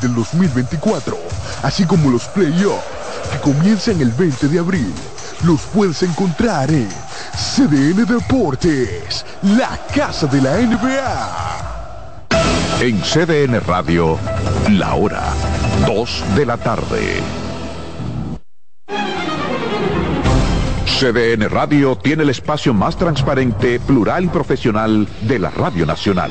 del 2024, así como los playoffs que comienzan el 20 de abril. Los puedes encontrar en CDN Deportes, la casa de la NBA. En CDN Radio, la hora 2 de la tarde. CDN Radio tiene el espacio más transparente, plural y profesional de la Radio Nacional.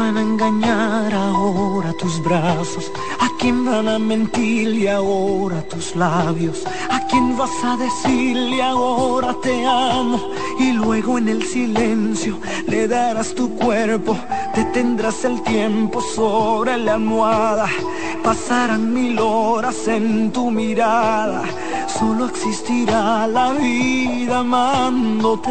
Van a engañar ahora tus brazos? ¿A quién van a mentirle ahora tus labios? ¿A quién vas a decirle ahora te amo? Y luego en el silencio le darás tu cuerpo, detendrás el tiempo sobre la almohada. Pasarán mil horas en tu mirada, solo existirá la vida amándote.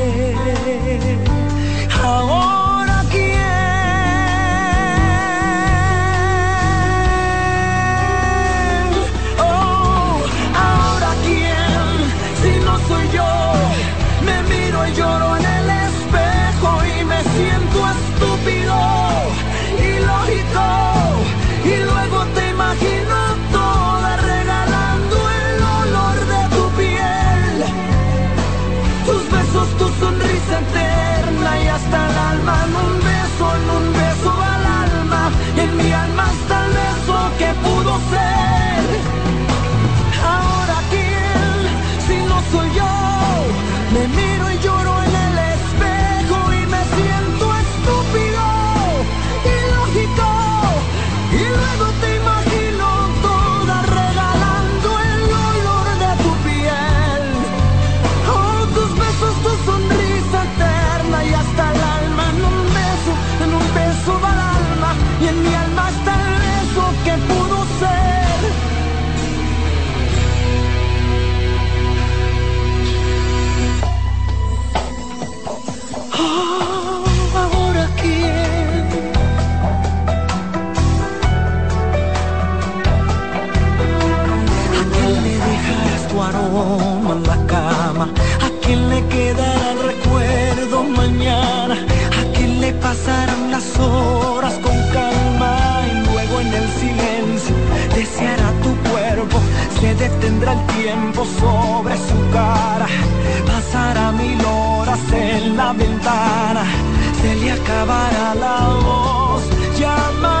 hasta el detendrá el tiempo sobre su cara. Pasará mil horas en la ventana, se le acabará la voz llamándote.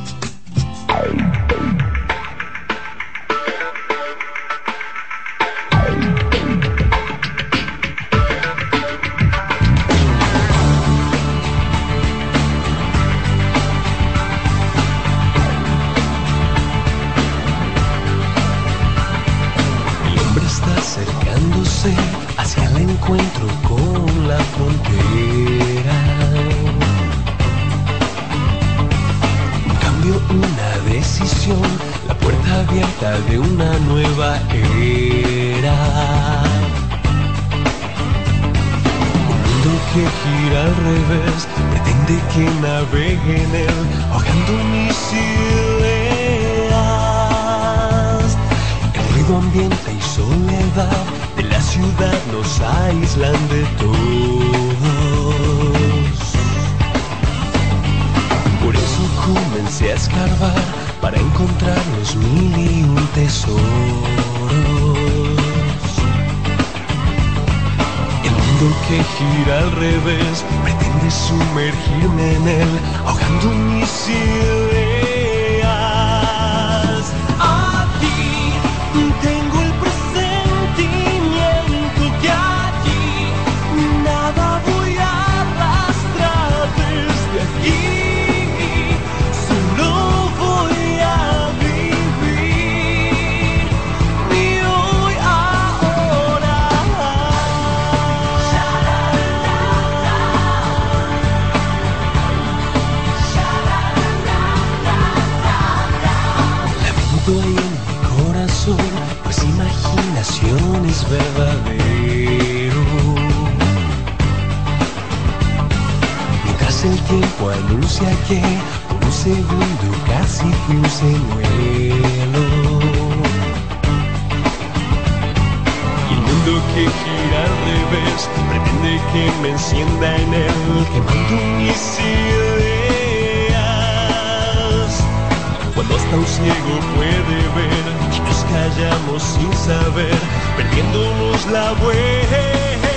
beginning. que me encienda en él, quemando mis ideas. Cuando hasta un ciego puede ver, nos callamos sin saber, perdiéndonos la buena.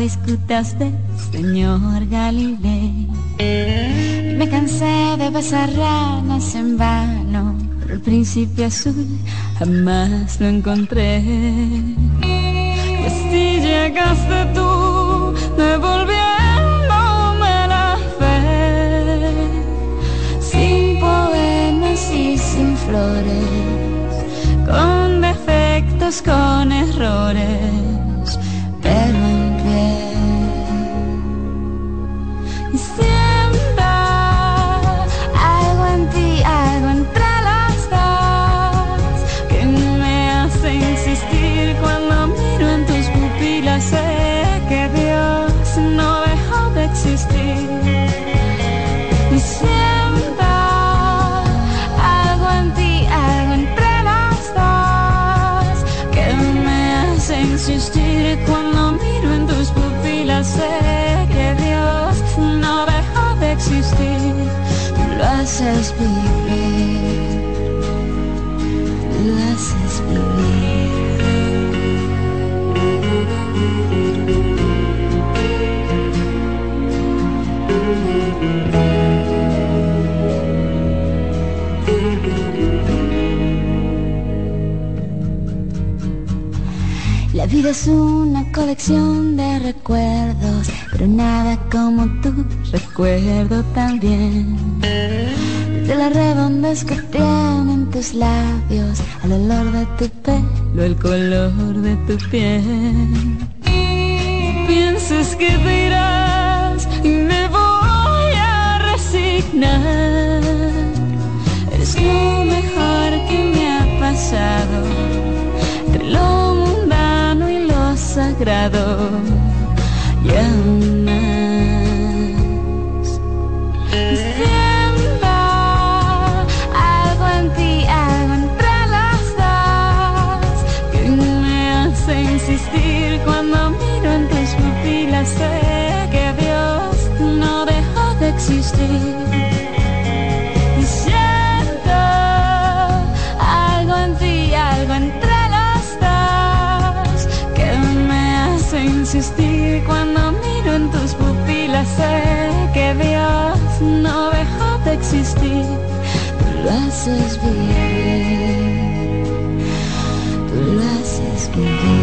Aunque lo discutaste, señor Galileo. me cansé de besar ranas en vano, pero el príncipe azul jamás lo encontré. Y así llegaste tú, devolviéndome la fe, sin poemas y sin flores, con defectos, con errores, vivir. La vida es una colección de recuerdos, pero nada como tú recuerdo también. De la redondez que tus labios, al olor de tu pelo, el color de tu piel. Piensas que te irás y me voy a resignar. Eres lo mejor que me ha pasado entre lo mundano y lo sagrado y existir. Y siento algo en ti, algo entre las dos que me hace insistir cuando miro en tus pupilas. Sé que Dios no dejó de existir. Tú lo haces vivir, tú lo haces vivir.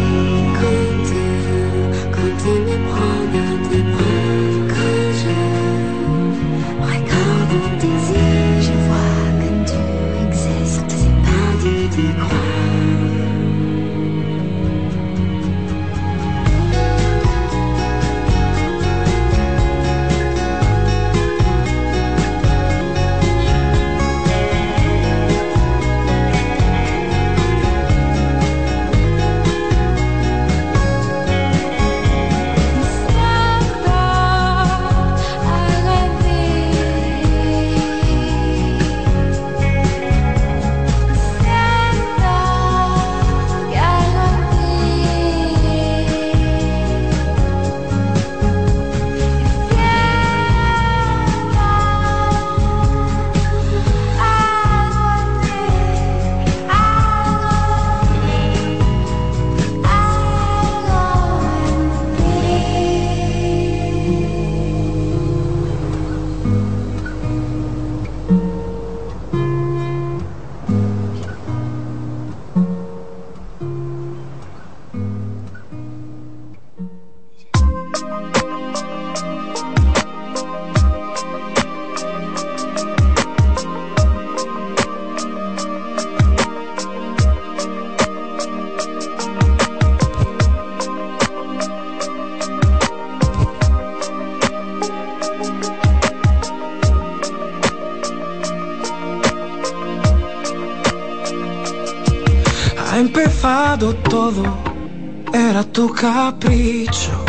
Capricho.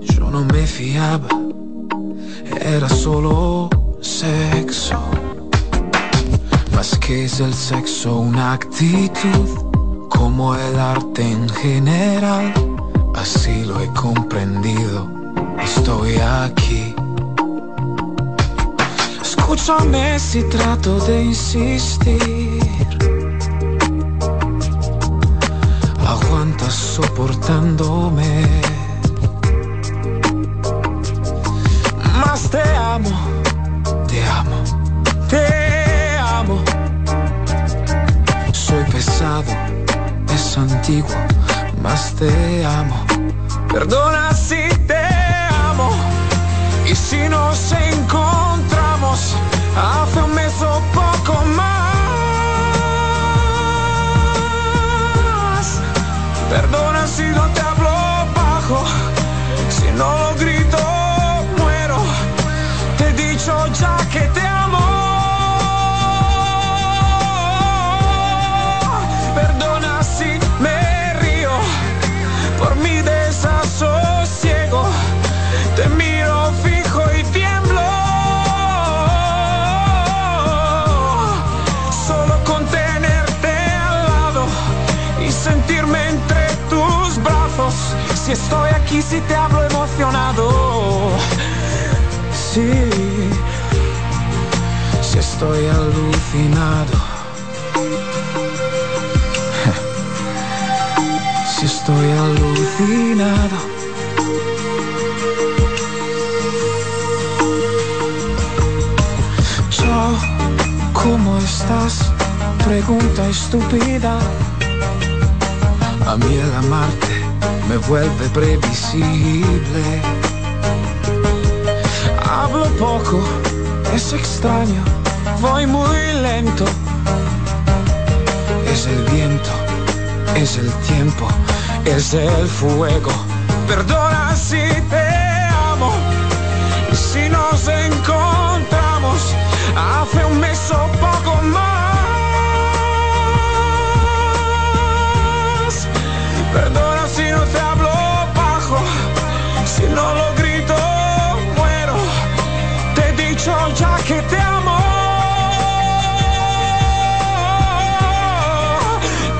Yo no me fiaba, era solo sexo. Más que es el sexo, una actitud, como el arte en general. Así lo he comprendido, estoy aquí. Escúchame si trato de insistir. Es antiguo, más te amo. Perdona si te amo y si nos encontramos hace un mes o poco más. Perdona si no te hablo bajo, si no Si estoy aquí, si te hablo emocionado. Sí, si estoy alucinado. Si estoy alucinado. ¿cómo estás? Pregunta estúpida. A mí el amarte me vuelve previsible. Hablo poco, es extraño, voy muy lento. Es el viento, es el tiempo, es el fuego. Perdona si te amo, si nos encontramos hace un mes o poco más. Dicho ya que te amo.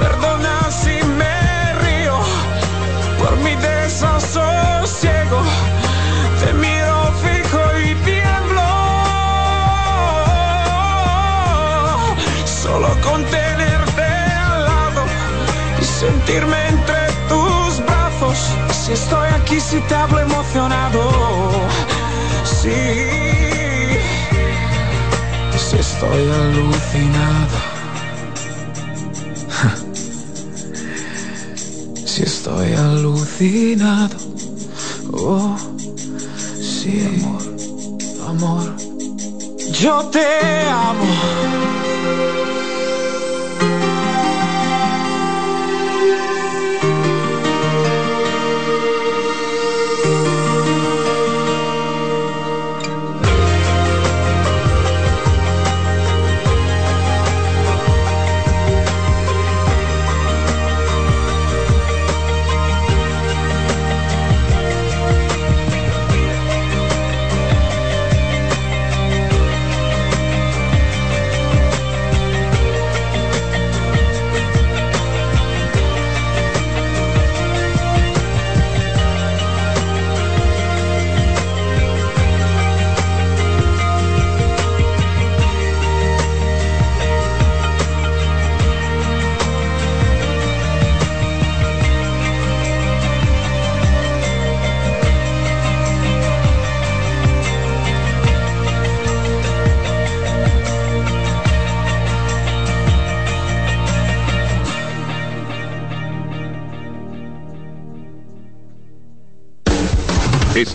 Perdona si me río por mi desasosiego. Te miro fijo y tiemblo. Solo con tenerte al lado y sentirme entre tus brazos. Si estoy aquí, si te hablo emocionado. Sí, estoy alucinado. Si estoy alucinado. Oh, sí, amor, amor. Yo te amo.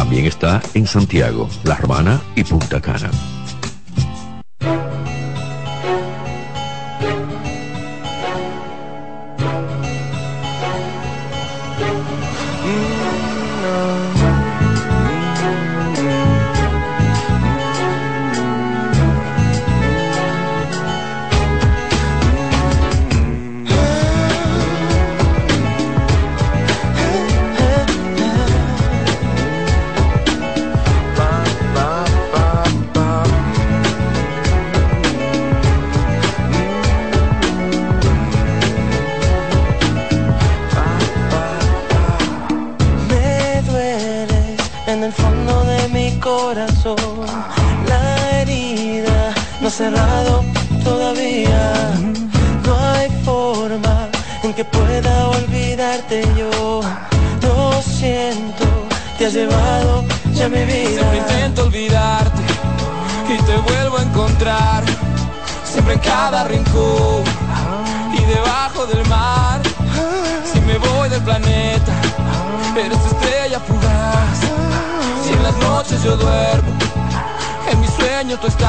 También está en Santiago, La Romana y Punta Cana.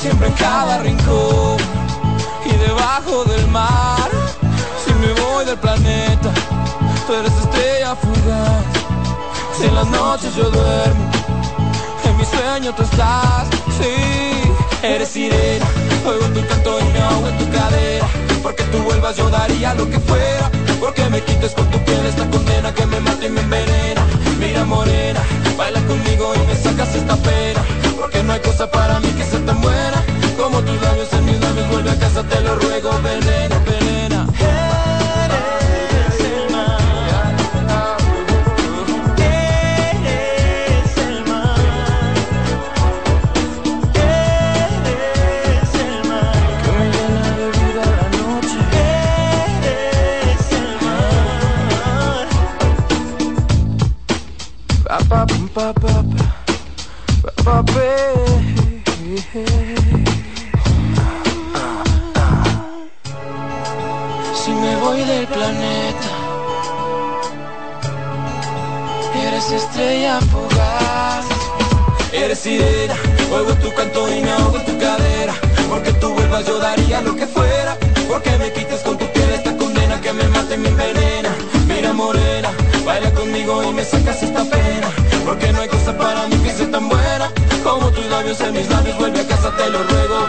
Siempre en cada rincón y debajo del mar. Si me voy del planeta, tú eres estrella fugaz. Si en las noches yo duermo, en mi sueño tú estás. Sí, eres sirena, oigo tu canto y me ahogo en tu cadera. Porque tú vuelvas yo daría lo que fuera. Porque me quites con tu piel esta condena que me mata y me envenena. Mira morena, baila conmigo y me sacas esta pena. Porque no hay cosa para mí que sea tan buena como tus labios en mis labios. Vuelve a casa, te lo ruego, venena, venena. Eres estrella fugaz. Eres sirena, oigo tu canto y me ahogo en tu cadera. Porque tú vuelvas yo daría lo que fuera. Porque me quites con tu piel esta condena que me mata y me envenena. Mira morena, baila conmigo y me sacas esta pena. Porque no hay cosa para mí que sea tan buena como tus labios en mis labios. Vuelve a casa, te lo ruego,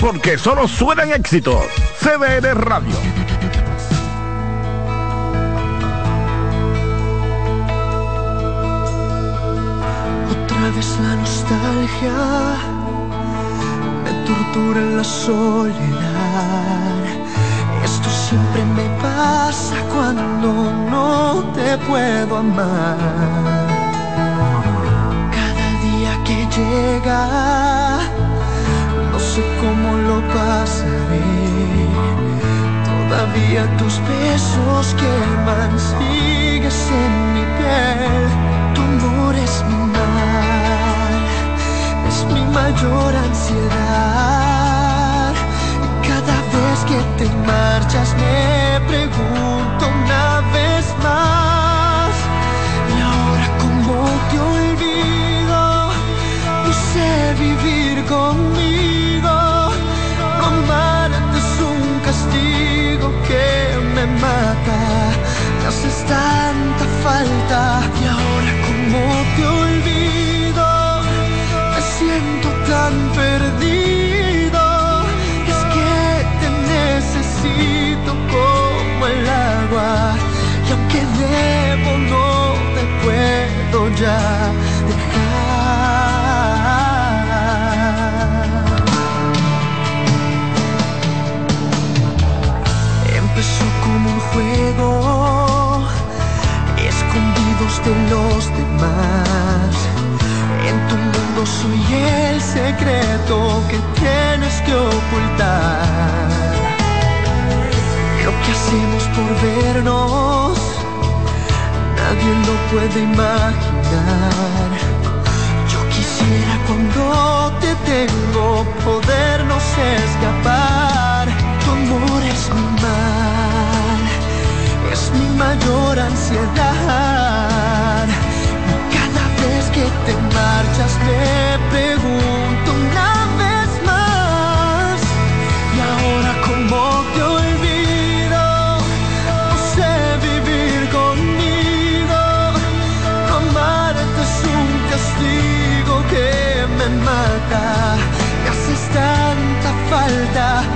Porque solo suenan éxitos. CDN Radio. Otra vez la nostalgia me tortura en la soledad. Esto siempre me pasa cuando no te puedo amar. Cada día que llega, sé cómo lo pasaré. Todavía tus besos queman, sigues en mi piel. Tu amor es mi mal, es mi mayor ansiedad. Y cada vez que te marchas me pregunto una vez ya dejar. Empezó como un juego, escondidos de los demás. En tu mundo soy el secreto que tienes que ocultar. Lo que hacemos por vernos, nadie lo puede imaginar. Yo quisiera cuando te tengo podernos escapar. Tu amor es mi mal, es mi mayor ansiedad. Y cada vez que te marchas te pregunto una vez más. Y ahora como alta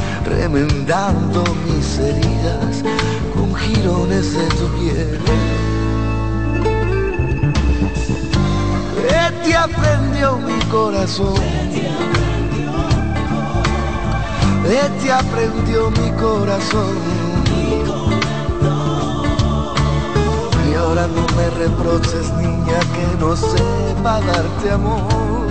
remendando mis heridas con jirones de tu piel. ¿Qué te aprendió mi corazón? ¿Qué te aprendió mi corazón? Y ahora no me reproches, niña, que no sepa darte amor.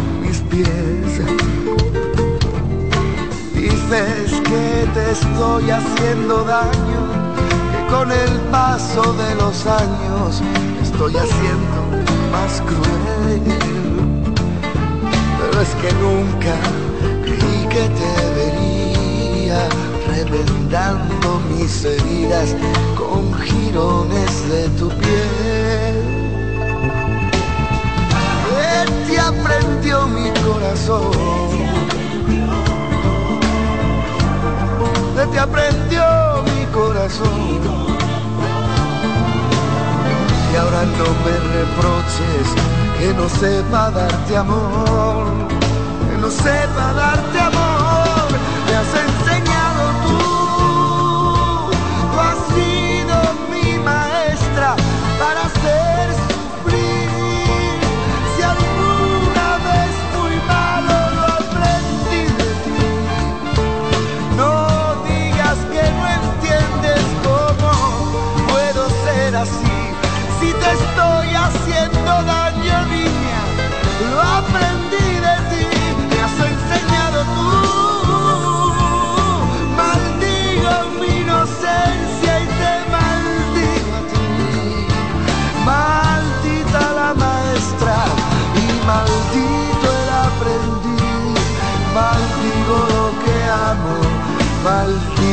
Dices que te estoy haciendo daño, que con el paso de los años estoy haciendo más cruel. Pero es que nunca creí que te vería remendando mis heridas con jirones de tu piel. Te aprendió mi corazón? ¿Qué te aprendió mi corazón? Y ahora no me reproches que no sepa darte amor, que no sepa darte amor.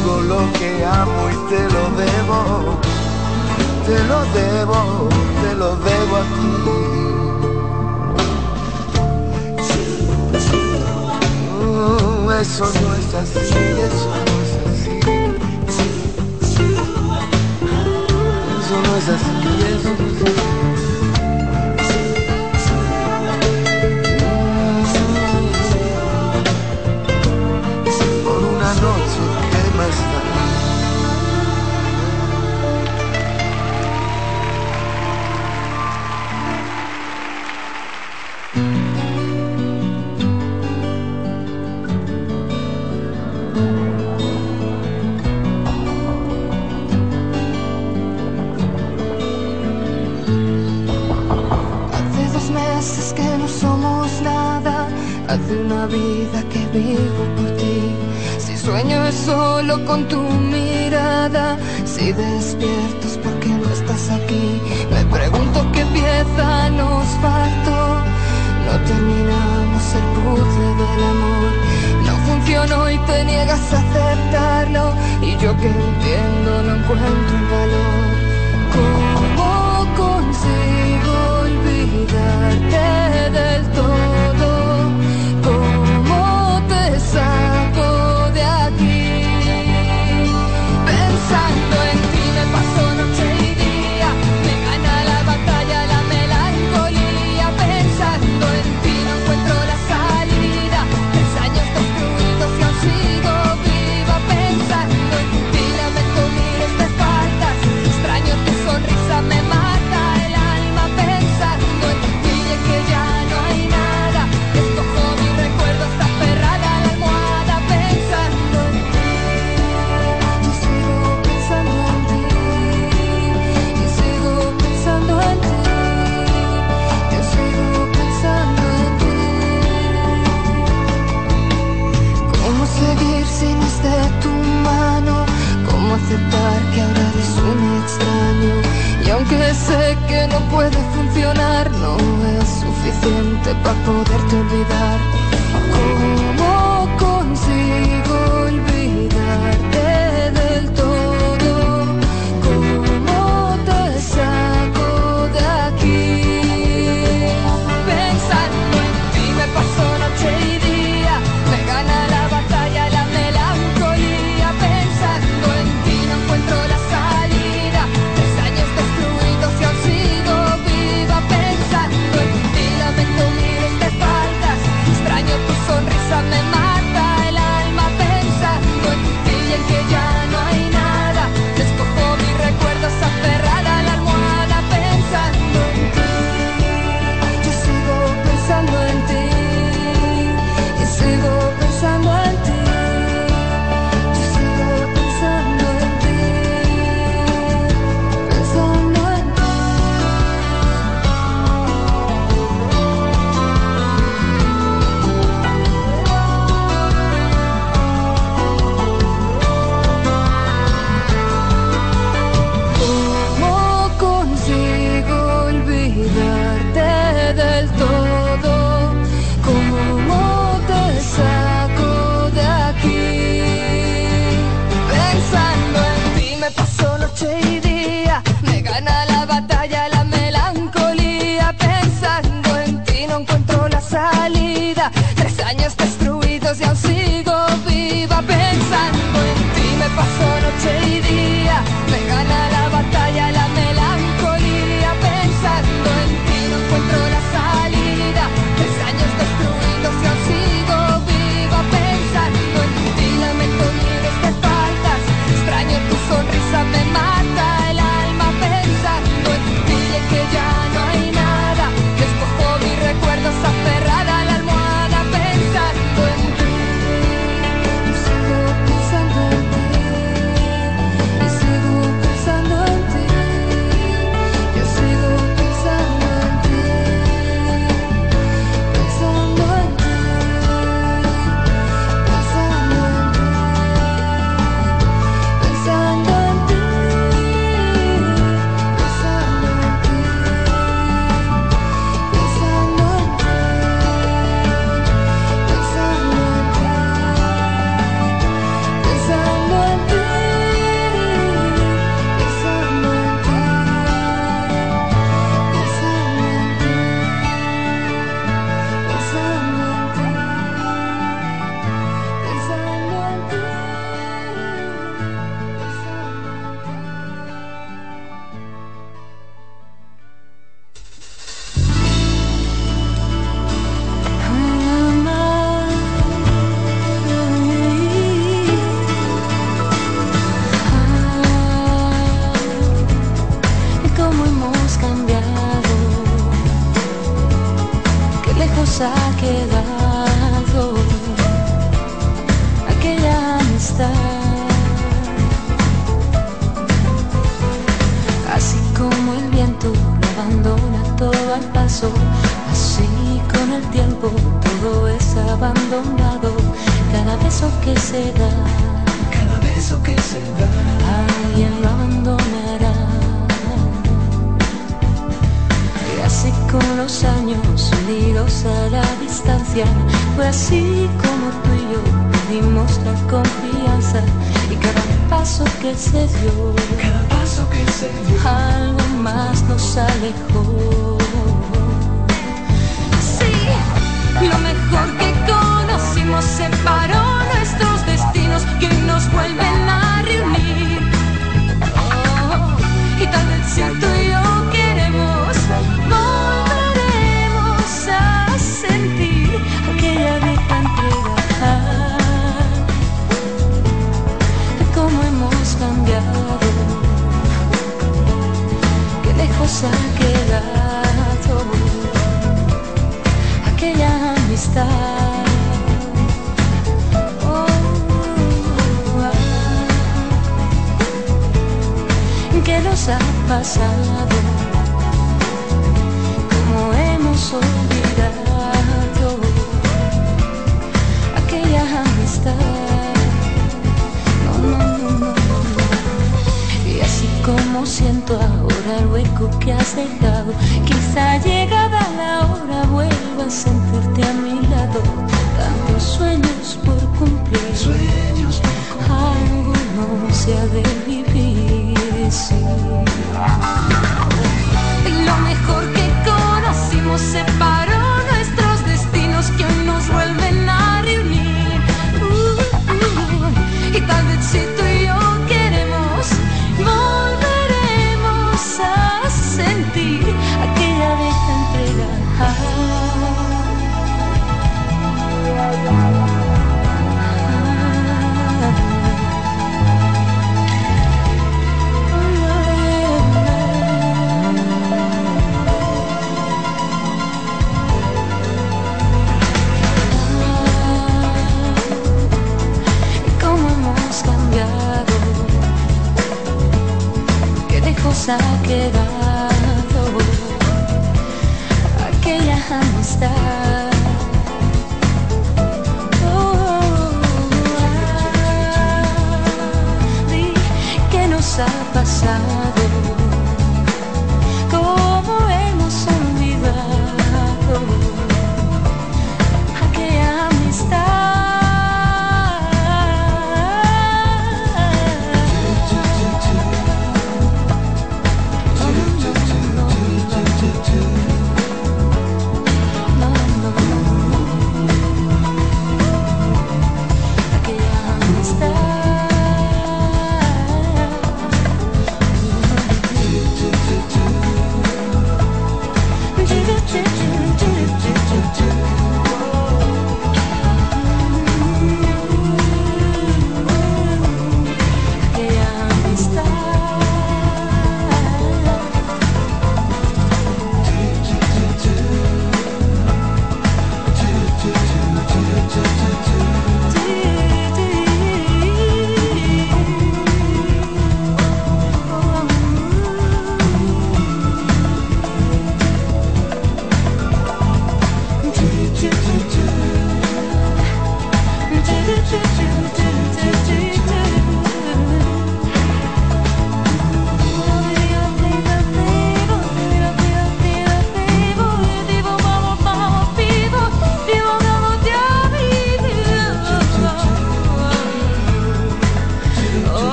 digo lo que amo y te lo debo, te lo debo, te lo debo a ti. Mm, eso no es así, eso no es así. Eso no es así, eso no es así. una vida que vivo por ti. Si sueño es solo con tu mirada, si despierto es porque no estás aquí. Me pregunto qué pieza nos faltó. No terminamos el puzzle del amor. No funcionó y te niegas a aceptarlo. Y yo que entiendo no encuentro el valor. imitate thee. Let me mi.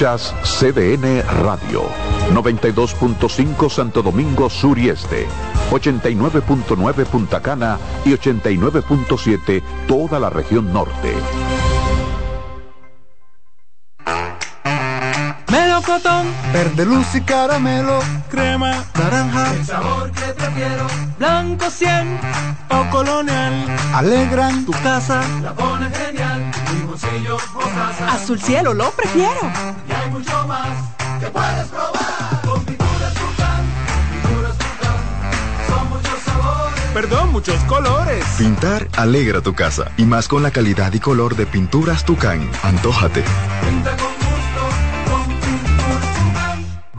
Escuchas CDN Radio, 92.5 Santo Domingo Sur y Este, 89.9 Punta Cana y 89.7 toda la región norte. Melocotón, verde luz y caramelo, crema, naranja, el sabor que prefiero, blanco 100 o colonial, alegran tu casa, la pones genial. Azul cielo, lo prefiero Perdón, muchos colores. Pintar alegra tu casa y más con la calidad y color de pinturas Tucán. Antójate.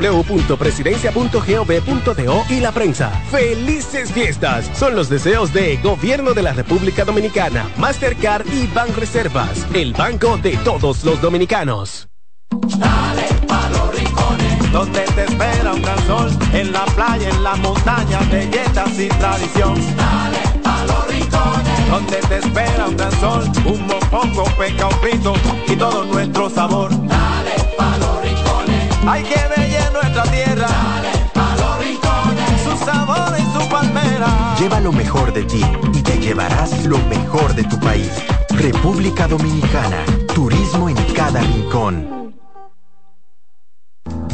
www.presidencia.gov.do y la prensa. ¡Felices fiestas! Son los deseos de Gobierno de la República Dominicana, Mastercard y Banreservas, el banco de todos los dominicanos. Dale pa' los rincones, donde te espera un gran sol, en la playa, en la montaña, belletas y tradición. Dale pa' los rincones, donde te espera un gran sol, un mopongo, peca, un frito y todo nuestro sabor. Dale pa' los rincones, hay que ver nuestra tierra. Dale pa' los rincones, su sabor y su palmera. Lleva lo mejor de ti y te llevarás lo mejor de tu país. República Dominicana. Turismo en cada rincón.